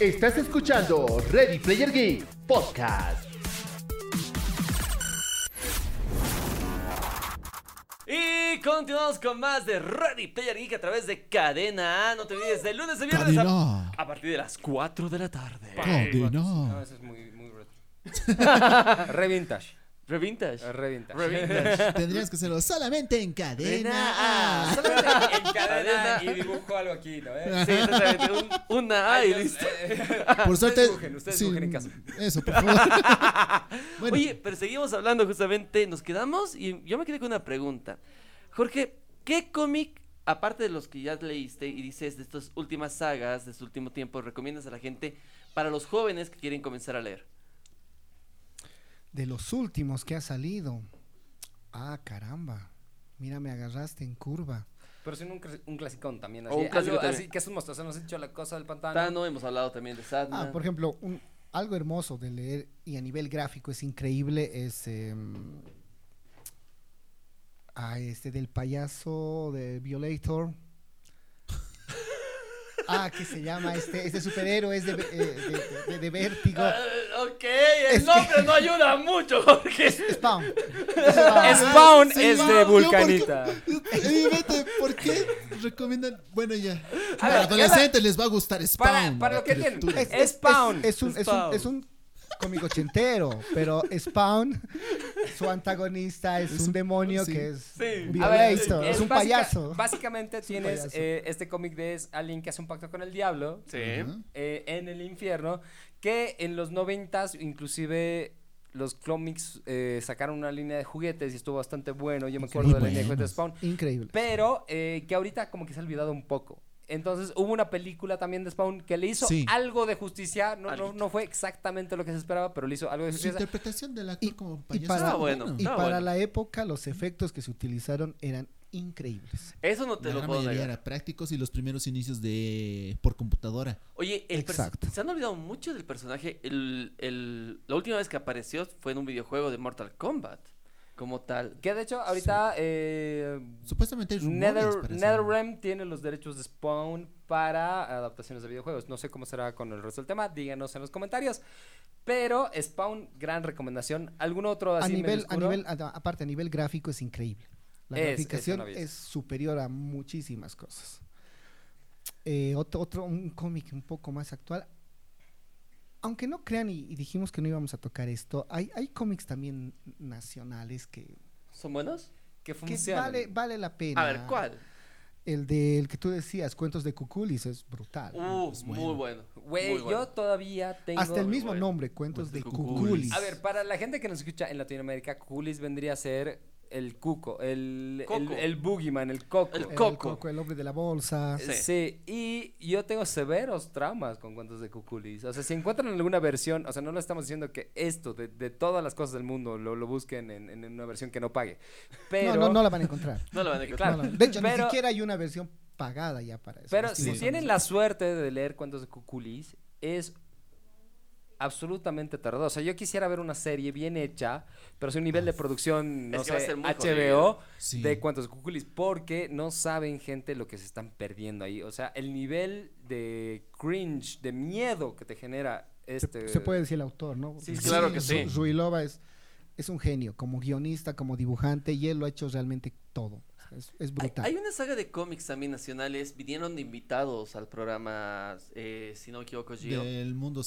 Estás escuchando Ready Player Geek Podcast. Y continuamos con más de Ready Player Geek a través de Cadena A. No te olvides, de lunes a viernes a, a partir de las 4 de la tarde. Cadena. No, eso es muy, muy retro. Re vintage. Revintage. Re vintage. Revintage. Tendrías que hacerlo solamente en cadena. A. Solamente en cadena y dibujo algo aquí, ¿no? ¿Eh? Sí, exactamente. un- una A y listo. eh, Por suerte. Ustedes dibujen, ustedes sí, dibujen en casa. Eso, por favor. Bueno, Oye, pero seguimos hablando justamente, nos quedamos y yo me quedé con una pregunta. Jorge, ¿qué cómic, aparte de los que ya leíste y dices de estas últimas sagas, de este último tiempo, recomiendas a la gente para los jóvenes que quieren comenzar a leer? De los últimos que ha salido. Ah, caramba. Mira, me agarraste en curva. Pero sin un, un clasicón también. O Así, un clásico algo también. así que es un monstruo. O sea, nos has dicho la cosa del pantano. Tano, hemos hablado también de Sadman. Ah, por ejemplo, un, algo hermoso de leer y a nivel gráfico es increíble es em, ah, este del payaso de Violator. Ah, ¿qué se llama este este superhéroe es de, eh, de, de- de vértigo. Ok, Es el que- nombre no ayuda mucho, Jorge. Spawn. Spawn Sí, es de yo Vulcanita. Y vete, ¿por qué recomiendan? Bueno, ya. A Para ver, adolescentes les va a gustar Spawn. Para, para lo que criaturas. es, Spawn. Es, un, es, un, Spawn. es un cómic ochentero, pero Spawn, su antagonista es, Es un un- demonio sí. que es Sí. es, un básica- payaso. Básicamente tienes payaso. eh, este cómic de es alguien que hace un pacto con el diablo Sí. Eh, en el infierno, que en los noventas inclusive los cómics eh, sacaron una línea de juguetes y estuvo bastante bueno, yo me acuerdo de la línea de juguetes de Spawn, Increíble. pero eh, que ahorita como que se ha olvidado un poco. Entonces hubo una película también de Spawn que le hizo Sí. algo de justicia, no, no, fue exactamente lo que se esperaba, pero le hizo algo de Su justicia. interpretación del actor Y- como y payaso. para- Ah, está bueno. Y Ah, para bueno. la época los efectos que se utilizaron eran increíbles. Eso no te La lo puedo mayoría negar. eran prácticos y los primeros inicios de por computadora. Oye, el Exacto. se han olvidado mucho del personaje. El, el- la última vez que apareció fue en un videojuego de Mortal Kombat, como tal. Que de hecho ahorita eh, Supuestamente Nether, NetherRealm tiene los derechos de Spawn para adaptaciones de videojuegos. No sé cómo será con el resto del tema, díganos en los comentarios. Pero Spawn, gran recomendación. ¿Algún otro A así medio nivel, a nivel, a- aparte a nivel gráfico es increíble. La Es- graficación es superior a muchísimas cosas. Eh, otro, otro, un cómic un poco más actual. Aunque no crean y, y dijimos que no íbamos a tocar esto, hay, hay cómics también nacionales que, ¿Son buenos? que que funcionan. vale, vale la pena. A ver, ¿cuál? El del que tú decías, Cuentos de Cuculis, es brutal. Uh, es muy bueno. Güey, bueno. yo todavía tengo... Hasta el mismo bueno. nombre, Cuentos de de Cuculis. Cuculis. A ver, para la gente que nos escucha en Latinoamérica, Cuculis vendría a ser el cuco, el, el, Coco. el boogeyman, el coco. El El Coco. El hombre de la bolsa. Sí. Sí. y yo tengo severos traumas con cuentos de Cuculis. O sea, si encuentran alguna versión, o sea, no le estamos diciendo que esto, de, de todas las cosas del mundo, lo, lo busquen en, en una versión que no pague. Pero, No, no, no la van a encontrar. No lo van a encontrar. Claro. No, no. De hecho, Pero- ni siquiera hay una versión pagada ya para eso. pero si tienen la suerte de leer cuentos de Cuculis, es absolutamente aterrador. O sea, yo quisiera ver una serie bien hecha, pero un nivel de producción, no Es que va a sé, ser muy HBO. Sí. de cuentos de Cuculis, porque no saben, gente, lo que se están perdiendo ahí. O sea, el nivel de cringe, de miedo que te genera este... Se puede decir el autor, ¿no? Sí, claro que sí. Ru- Ruilova es, es un genio, como guionista, como dibujante, y él lo ha hecho realmente todo. Es, es Hay, brutal. hay una saga de cómics también nacionales. Vinieron de invitados al programa, eh, si no me equivoco, Gio. Del mundo,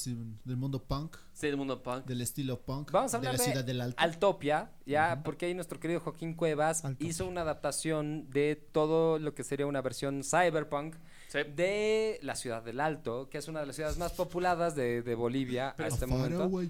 del mundo punk, Sí, del mundo punk. del estilo punk, Vamos a de hablar la de ciudad del Alto. Altopia, ya, porque ahí nuestro querido Joaquín Cuevas Altopia. hizo una adaptación de todo lo que sería una versión cyberpunk Sí. de la ciudad del Alto, que es una de las ciudades más pobladas de, de Bolivia a este momento. away,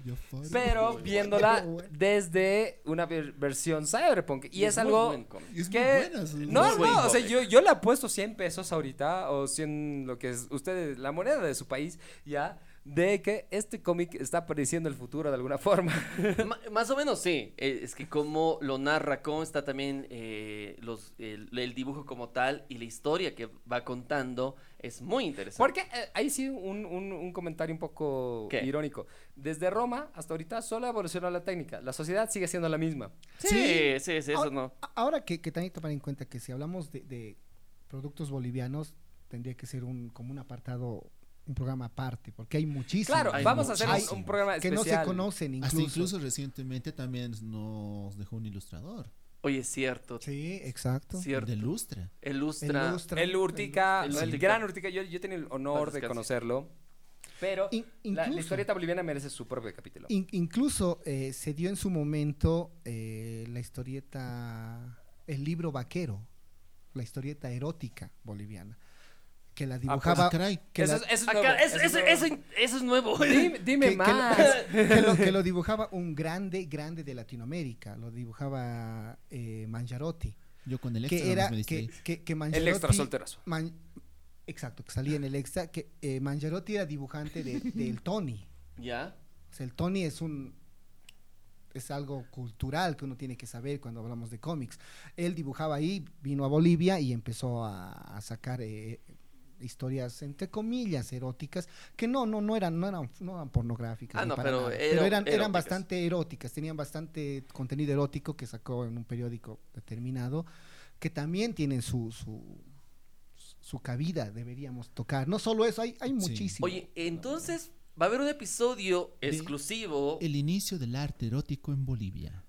Pero away. viéndola desde una ver- versión cyberpunk. Y es muy algo. Y es que... buena, es no, no, o sea, yo, yo le apuesto 100 pesos ahorita, o 100, lo que es ustedes, la moneda de su país, ya, de que este cómic está prediciendo el futuro de alguna forma. Ma- más o menos sí. Eh, es que como lo narra, cómo está también eh, los, el, el dibujo como tal y la historia que va contando es muy interesante. Porque eh, ahí sí un, un- un comentario un poco ¿Qué? irónico. Desde Roma hasta ahorita solo evolucionó la técnica. La sociedad sigue siendo la misma. Sí, Sí. sí, sí, eso ahora, no. ahora que, que también hay que tomar en cuenta que si hablamos de, de productos bolivianos, tendría que ser un como un apartado, un programa aparte, porque hay muchísimos. Claro, Hay vamos a hacer un- un, programa que especial. no se conocen incluso. Hasta incluso recientemente también nos dejó un ilustrador. Oye, es cierto. Sí, exacto. Cierto. De lustra. El Lustra. El Lustra. El Urtica, El gran Urtica, yo, yo tenía el honor de conocerlo. Pero In- la, la historieta boliviana merece su propio capítulo. In- incluso eh, se dio en su momento eh, la historieta, el libro vaquero, la historieta erótica boliviana, que la dibujaba. Ah, caray. que eso, la- es, eso es Acá, nuevo, eso, eso es eso, nuevo. eso- eso es nuevo. Dime, dime que- que lo- más. que lo, que lo dibujaba un grande, grande de Latinoamérica, lo dibujaba eh, Mangiarotti, Yo con el extra que era me que, distraí. que, que el extra solterazo. Man- exacto, que salía en el extra, que eh, Mangiarotti era dibujante de- del Tony. ¿Ya? O sea, el Tony es un es algo cultural que uno tiene que saber cuando hablamos de cómics. Él dibujaba ahí, vino a Bolivia y empezó a, a sacar eh, historias entre comillas eróticas que no no no eran no eran no eran pornográficas Ah, no, pero nada, pero eran eran eróticas. bastante eróticas tenían bastante contenido erótico que sacó en un periódico determinado que también tienen su su su cabida deberíamos tocar no solo eso hay hay Sí. muchísimo Oye, entonces va a haber un episodio De- exclusivo. El inicio del arte erótico en Bolivia.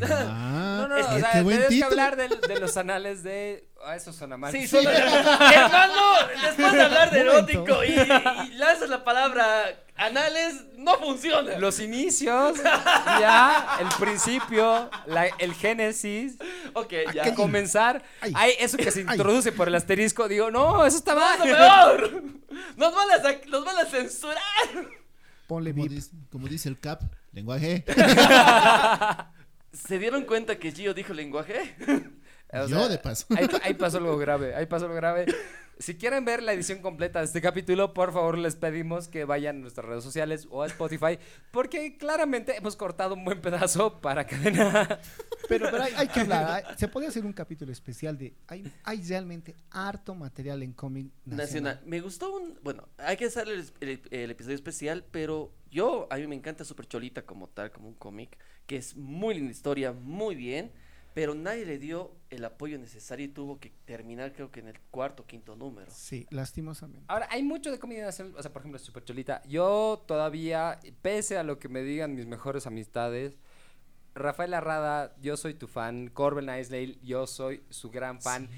No, Ah, no, no, o qué sea, buen tienes que hablar del- de, los anales de... Ah, eso suena mal. Sí, solo- hermano, después de hablar de erótico y, y lanzas la palabra anales, no funciona. Los inicios, ya, el principio, la- el génesis, Ok, ya. comenzar. Ay. Ay, eso que se Ay. introduce por el asterisco, digo, no, eso está mal. ¡No, peor! Nos van, a nos van a censurar. ponle Como dice, como dice el CAP, lenguaje. ¿Se dieron cuenta que Gio dijo lenguaje? O Yo sea, de paso. Ahí, ahí pasó algo grave, ahí pasó algo grave. Si quieren ver la edición completa de este capítulo, por favor les pedimos que vayan a nuestras redes sociales o a Spotify, porque claramente hemos cortado un buen pedazo para cadena. Pero, pero hay, hay que hablar. hay- se puede hacer un capítulo especial de. Hay, hay realmente harto material en cómic nacional. Nacional. Me gustó un. Bueno, hay que hacer el, el- el episodio especial, pero yo, a mí me encanta Super Cholita como tal, como un cómic, que es muy linda historia, muy bien, pero nadie le dio el apoyo necesario y tuvo que terminar, creo que en el cuarto o quinto número. Sí, lastimosamente. Ahora, hay mucho de comedia nacional, o sea, por ejemplo, Super Cholita. Yo todavía, pese a lo que me digan mis mejores amistades, Rafael Arrada, yo soy tu fan. Corbin Isley, yo soy su gran fan.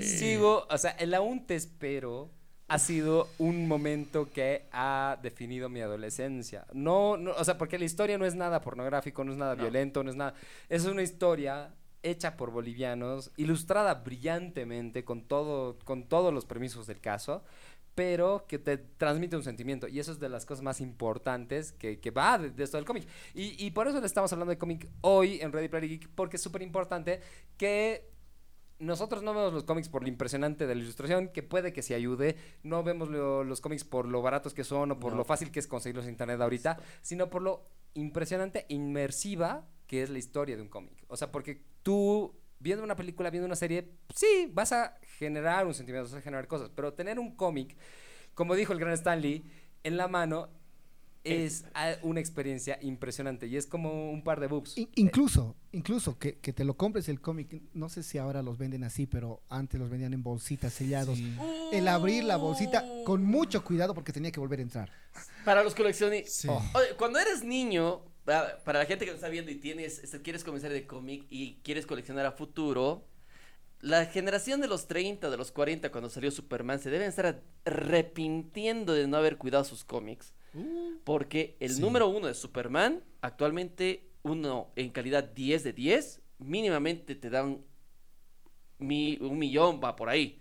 Sigo, o sea, el aún te espero ha sido un momento que ha definido mi adolescencia. No, no, o sea, porque la historia no es nada pornográfico, no es nada No. violento, no es nada. Es una historia hecha por bolivianos, ilustrada brillantemente con todo, con todos los permisos del caso, pero que te transmite un sentimiento. Y eso es de las cosas más importantes que, que va de, de esto del cómic. Y, y por eso le estamos hablando de cómic hoy en Ready Player Geek, porque es súper importante que nosotros no vemos los cómics por lo impresionante de la ilustración, que puede que sí ayude. No vemos lo- los cómics por lo baratos que son o por No. lo fácil que es conseguirlos en internet ahorita, sino por lo impresionante, inmersiva que es la historia de un cómic. O sea, porque tú, viendo una película, viendo una serie, sí, vas a generar un sentimiento, vas a generar cosas, pero tener un cómic, como dijo el gran Stanley, en la mano es ah, una experiencia impresionante y es como un par de boobs. In- incluso, incluso que, que te lo compres el cómic, no sé si ahora los venden así, pero antes los vendían en bolsitas sellados. Sí. El abrir la bolsita con mucho cuidado porque tenía que volver a entrar. Para los coleccionistas. Sí. Oye, cuando eres niño, para, para la gente que nos está viendo y tienes, este, quieres comenzar de cómic y quieres coleccionar a futuro, la generación de los 30, de los 40, cuando salió Superman, se deben estar arrepintiendo de no haber cuidado sus cómics. Porque el Sí. número uno de Superman, actualmente uno en calidad 10 de 10, mínimamente te dan mi- un millón, va por ahí.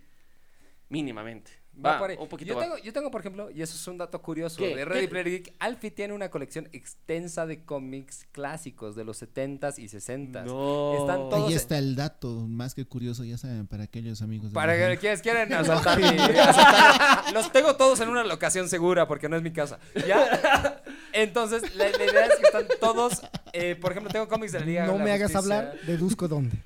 Mínimamente. Va Va, por ahí. un poquito yo, va. tengo, yo tengo, por ejemplo, y eso es un dato curioso, ¿Qué? de Ready ¿Qué? Player Geek, Alfie tiene una colección extensa de cómics clásicos de los 70s y 60s. No. Están todos- Ahí está el dato, más que curioso, ya saben, para aquellos amigos. de Para que quienes quieren asaltar mi- asaltar- Los tengo todos en una locación segura porque no es mi casa. ¿Ya? Entonces, la, la idea es que están todos. Eh, por ejemplo, tengo cómics de la Liga de No la me hagas Justicia. hablar, deduzco dónde.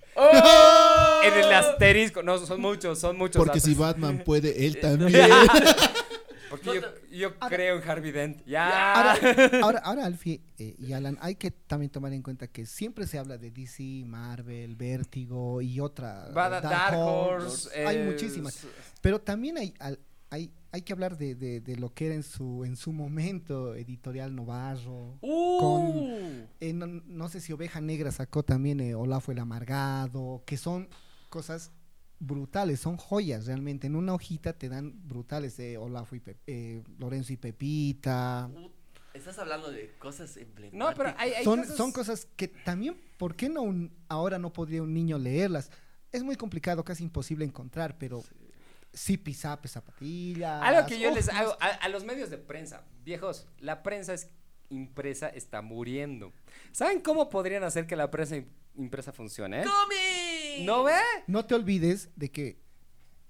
En el asterisco. No, son muchos, son muchos. Porque datos. si Batman puede, él también. Porque yo, yo creo en Harvey Dent. Ya. Ahora, ahora, ahora Alfie eh, y Alan, hay que también tomar en cuenta que siempre se habla de DC, Marvel, Vértigo y otra. Va da- Dark Dark Horse, Horse. hay eh, muchísimas. Pero también hay, al- hay, hay que hablar de, de- de lo que era en su, en su momento Editorial Novarro. Uh. Eh, no, no sé si Oveja Negra sacó también eh, Olafo el Amargado, que son cosas brutales, son joyas realmente. En una hojita te dan brutales de Olafo y Pe- eh, Lorenzo y Pepita. Uh, Estás hablando de cosas emblemáticas. No, pero hay, hay Son, cosas- son cosas que también, ¿por qué no un- ahora no podría un niño leerlas? Es muy complicado, casi imposible encontrar, pero sí pisape, zapatillas. Algo que yo oh, les hago a, a los medios de prensa. Viejos, la prensa es impresa está muriendo. ¿Saben cómo podrían hacer que la prensa im- impresa funcione? eh? ¡Comi! ¿No ve? No te olvides de que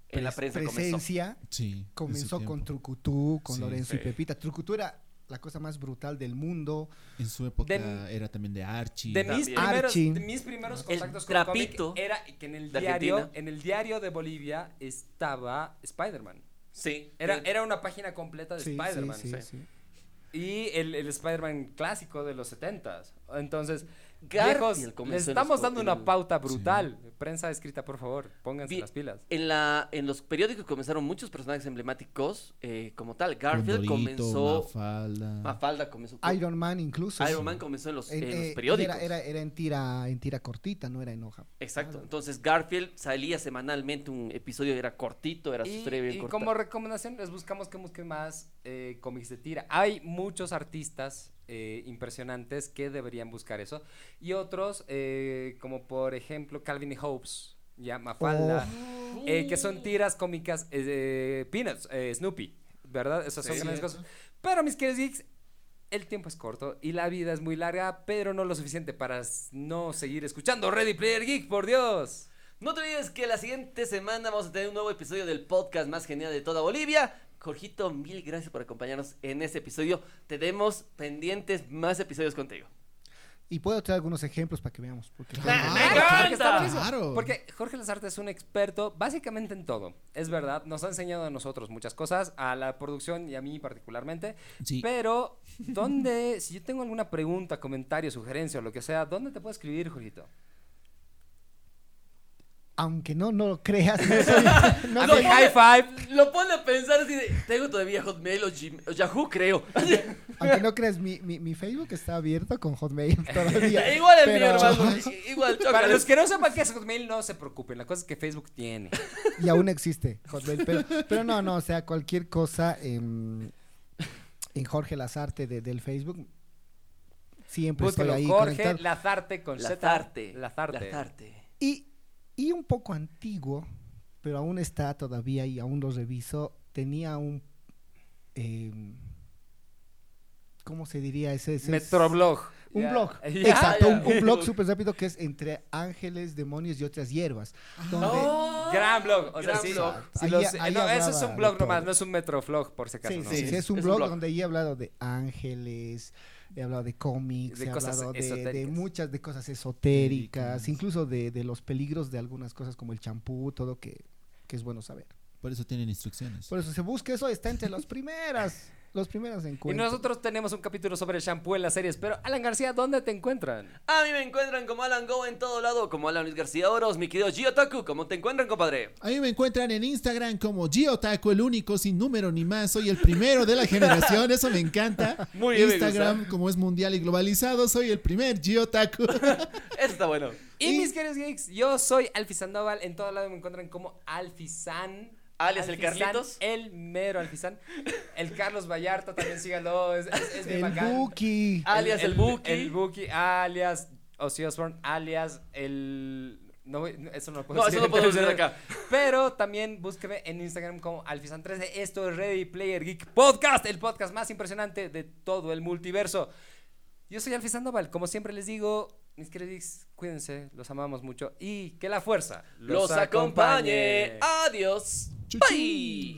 En la prensa comenzó. presencia Sí. en su comenzó con. Trucutú, con Sí. Lorenzo y Sí. Pepita. Trucutú era la cosa más brutal del mundo. En su época De- era también de Archie. De mis, También. primeros, Archie. de mis primeros El contactos con el cómic trapito era que en el diario, Argentina. en el diario de Bolivia estaba Spider-Man. Sí. Era, era una página completa de Sí, Spider-Man. sí, sí. sí. Y el, el Spider-Man clásico de los 70s. Entonces, Garfield viejos, comenzó les estamos dando una pauta brutal. Prensa escrita, por favor, pónganse Vi- las pilas. En, la, en los periódicos comenzaron muchos personajes emblemáticos eh, como tal. Garfield Condorito, comenzó... Mafalda. Mafalda comenzó... con- Iron Man incluso. Iron sí. Man comenzó en los, En- en los eh, periódicos. Era, era, era en tira en tira cortita, no era en hoja. Exacto. Entonces Garfield salía semanalmente un episodio, era cortito, era su Y, historia bien y corta. como recomendación, les buscamos que busquen más eh, cómics de tira. Hay muchos artistas eh, impresionantes que deberían buscar eso. Y otros, eh, como por ejemplo Calvin y Hobbes, ya Mafalda, Oh. eh, que son tiras cómicas eh, de Peanuts, eh, Snoopy, ¿verdad? Esas son Sí. grandes cosas. Pero mis queridos geeks, el tiempo es corto y la vida es muy larga, pero no lo suficiente para no seguir escuchando Ready Player Geek, por Dios. No te olvides que la siguiente semana vamos a tener un nuevo episodio del podcast más genial de toda Bolivia. Jorgito, mil gracias por acompañarnos en este episodio. Tenemos pendientes más episodios contigo. Y puedo traer algunos ejemplos para que veamos. Porque Claro, ¡Me encanta! buenísimo. Claro. Porque Jorge Lazarte es un experto básicamente en todo. Es verdad, nos ha enseñado a nosotros muchas cosas, a la producción y a mí particularmente. Sí. Pero, ¿dónde, si yo tengo alguna pregunta, comentario, sugerencia o lo que sea, ¿dónde te puedo escribir, Jorgito? Aunque no, no lo creas, no soy- no A soy- mi high five. Lo pone a pensar así de, tengo todavía Hotmail o, Gmail- o Yahoo, creo. aunque no creas, mi, mi, mi Facebook está abierto con Hotmail todavía. Igual el mío, pero- hermano. Igual, Para los que no sepan qué es Hotmail, no se preocupen. La cosa es que Facebook tiene. Y aún existe Hotmail. Pero, pero no, no, o sea, cualquier cosa en, en Jorge Lazarte de- del Facebook, siempre Búsquelo, estoy ahí Jorge conectado. Lazarte con Z. Lazarte. Lazarte. Lazarte. Y, y un poco antiguo, pero aún está todavía y aún lo reviso, tenía un... em, ¿Cómo se diría? Ese, ese es- Metroblog. Un blog. Exacto, un, un blog súper rápido que es entre ángeles, demonios y otras hierbas. Donde, Oh, Gran blog. O sea, gran sí. blog. si Ahí- los- ahí no, ese es un blog nomás, no es un metroflog, por si acaso. Sí, ¿no? sí, Sí, sí, es un es un blog blog. donde ahí he hablado de ángeles, he hablado de cómics, De he hablado de, de esotéricas. muchas de cosas esotéricas, Esotéricas. incluso de, de los peligros de algunas cosas como el champú, todo que, que es bueno saber. Por eso tienen instrucciones. Por eso se busca eso, está entre las primeras, los primeros Y encuentros. nosotros tenemos un capítulo sobre el shampoo en las series, pero Alan García, ¿dónde te encuentran? A mí me encuentran como Alan Go en todo lado, como Alan Luis García Oros, mi querido Giotaku. ¿Cómo te encuentran, compadre? A mí me encuentran en Instagram como Giotaku, el único, sin número ni más. Soy el primero de la generación, eso me encanta. Muy bien, Instagram, como es mundial y globalizado, soy el primer Giotaku. Eso está bueno. Y, Y- mis queridos geeks, yo soy Alfi Sandoval, en todo lado me encuentran como Alfizan. Alias el Carlitos. El mero Alfizan. El Carlos Vallarta, también síganlo, es, es, es bien el bacán. Buki. Alias el Buki. El Buki, alias Ozzy Osbourne, alias el... No, voy- no, eso no lo puedo No, decir. eso no podemos decir acá. Pero también búsqueme en Instagram como Alfizan13. Esto es Ready Player Geek Podcast, el podcast más impresionante de todo el multiverso. Yo soy Alfie Sandoval. Como siempre les digo, mis queridos cuídense, los amamos mucho y que la fuerza Los acompañe. Adiós. バイ。